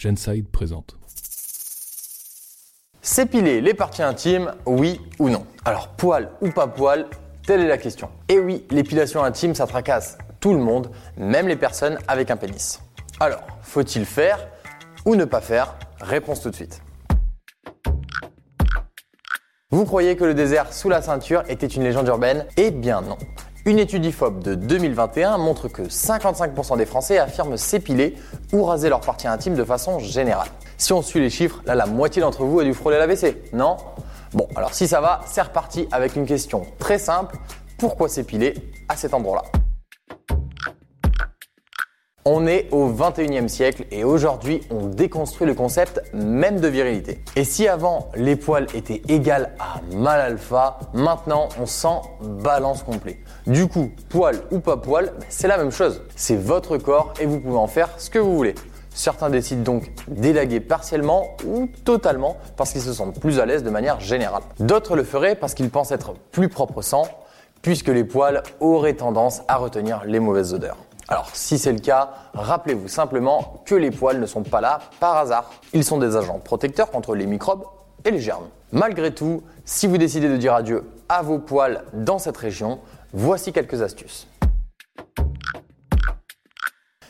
Genside présente. S'épiler les parties intimes, oui ou non Alors, poil ou pas poil, telle est la question. Et oui, l'épilation intime, ça tracasse tout le monde, même les personnes avec un pénis. Alors, faut-il faire ou ne pas faire? Réponse tout de suite. Vous croyez que le désert sous la ceinture était une légende urbaine? Eh bien non. Une étude IFOP de 2021 montre que 55% des Français affirment s'épiler ou raser leurs parties intimes de façon générale. Si on suit les chiffres, là la moitié d'entre vous a dû frôler la WC, non? Bon, alors si ça va, c'est reparti avec une question très simple. Pourquoi s'épiler à cet endroit-là? On est au 21e siècle et aujourd'hui on déconstruit le concept même de virilité. Et si avant les poils étaient égal à mal alpha, maintenant on sent balance complet. Du coup, poil ou pas poil, c'est la même chose. C'est votre corps et vous pouvez en faire ce que vous voulez. Certains décident donc d'élaguer partiellement ou totalement parce qu'ils se sentent plus à l'aise de manière générale. D'autres le feraient parce qu'ils pensent être plus propres sans, puisque les poils auraient tendance à retenir les mauvaises odeurs. Alors si c'est le cas, rappelez-vous simplement que les poils ne sont pas là par hasard. Ils sont des agents protecteurs contre les microbes et les germes. Malgré tout, si vous décidez de dire adieu à vos poils dans cette région, voici quelques astuces.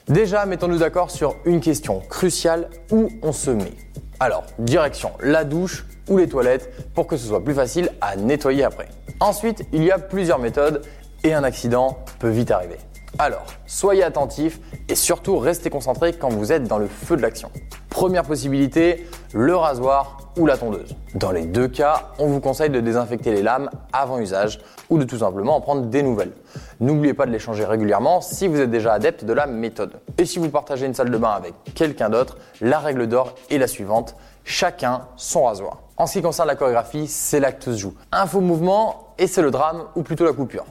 Déjà, mettons-nous d'accord sur une question cruciale où on se met. Alors, direction la douche ou les toilettes pour que ce soit plus facile à nettoyer après. Ensuite, il y a plusieurs méthodes et un accident peut vite arriver. Alors, soyez attentifs et surtout restez concentrés quand vous êtes dans le feu de l'action. Première possibilité, le rasoir ou la tondeuse. Dans les deux cas, on vous conseille de désinfecter les lames avant usage ou de tout simplement en prendre des nouvelles. N'oubliez pas de les changer régulièrement si vous êtes déjà adepte de la méthode. Et si vous partagez une salle de bain avec quelqu'un d'autre, la règle d'or est la suivante, chacun son rasoir. En ce qui concerne la chorégraphie, c'est là que se joue. Un faux mouvement et c'est le drame ou plutôt la coupure.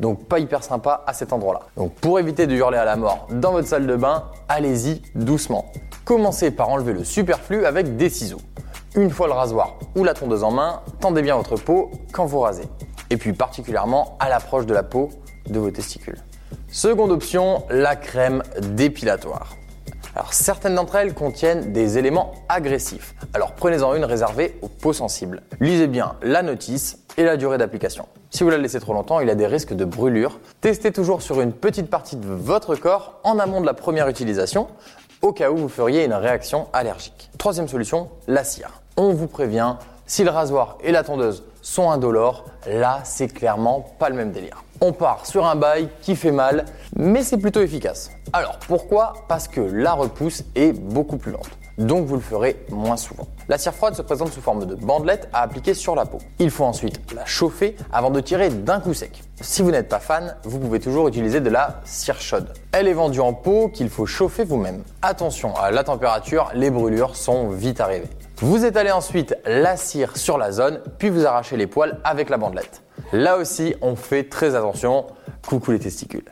Donc pas hyper sympa à cet endroit-là. Donc pour éviter de hurler à la mort dans votre salle de bain, allez-y doucement. Commencez par enlever le superflu avec des ciseaux. Une fois le rasoir ou la tondeuse en main, tendez bien votre peau quand vous rasez. Et puis particulièrement à l'approche de la peau de vos testicules. Seconde option, la crème dépilatoire. Alors certaines d'entre elles contiennent des éléments agressifs. Alors prenez-en une réservée aux peaux sensibles. Lisez bien la notice et la durée d'application. Si vous la laissez trop longtemps, il a des risques de brûlure. Testez toujours sur une petite partie de votre corps en amont de la première utilisation, au cas où vous feriez une réaction allergique. Troisième solution, la cire. On vous prévient, si le rasoir et la tondeuse sont indolores, là c'est clairement pas le même délire. On part sur un bail qui fait mal, mais c'est plutôt efficace. Alors pourquoi? Parce que la repousse est beaucoup plus lente. Donc vous le ferez moins souvent. La cire froide se présente sous forme de bandelette à appliquer sur la peau. Il faut ensuite la chauffer avant de tirer d'un coup sec. Si vous n'êtes pas fan, vous pouvez toujours utiliser de la cire chaude. Elle est vendue en pot qu'il faut chauffer vous-même. Attention à la température, les brûlures sont vite arrivées. Vous étalez ensuite la cire sur la zone, puis vous arrachez les poils avec la bandelette. Là aussi, on fait très attention. Coucou les testicules.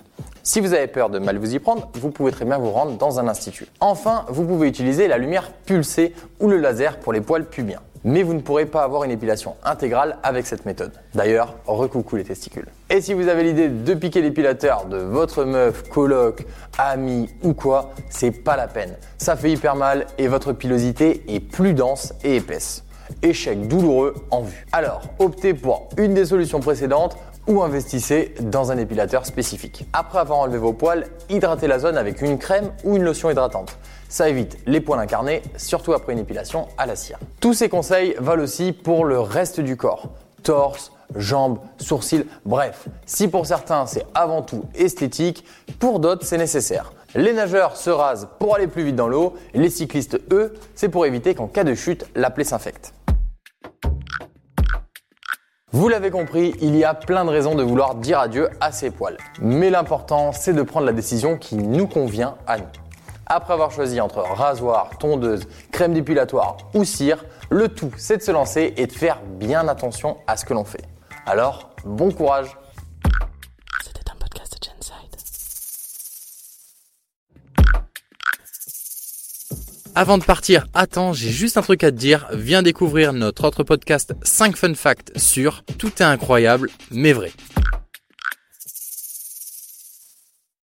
Si vous avez peur de mal vous y prendre, vous pouvez très bien vous rendre dans un institut. Enfin, vous pouvez utiliser la lumière pulsée ou le laser pour les poils pubiens. Mais vous ne pourrez pas avoir une épilation intégrale avec cette méthode. D'ailleurs, recoucou les testicules. Et si vous avez l'idée de piquer l'épilateur de votre meuf, coloc, ami ou quoi, c'est pas la peine. Ça fait hyper mal et votre pilosité est plus dense et épaisse échec douloureux en vue. Alors, optez pour une des solutions précédentes ou investissez dans un épilateur spécifique. Après avoir enlevé vos poils, hydratez la zone avec une crème ou une lotion hydratante. Ça évite les poils incarnés, surtout après une épilation à la cire. Tous ces conseils valent aussi pour le reste du corps. Torse, jambes, sourcils, bref. Si pour certains c'est avant tout esthétique, pour d'autres c'est nécessaire. Les nageurs se rasent pour aller plus vite dans l'eau, les cyclistes eux, c'est pour éviter qu'en cas de chute, la plaie s'infecte. Vous l'avez compris, il y a plein de raisons de vouloir dire adieu à ses poils. Mais l'important, c'est de prendre la décision qui nous convient à nous. Après avoir choisi entre rasoir, tondeuse, crème dépilatoire ou cire, le tout c'est de se lancer et de faire bien attention à ce que l'on fait. Alors, bon courage Avant de partir, attends, j'ai juste un truc à te dire. Viens découvrir notre autre podcast 5 fun facts sur Tout est incroyable mais vrai.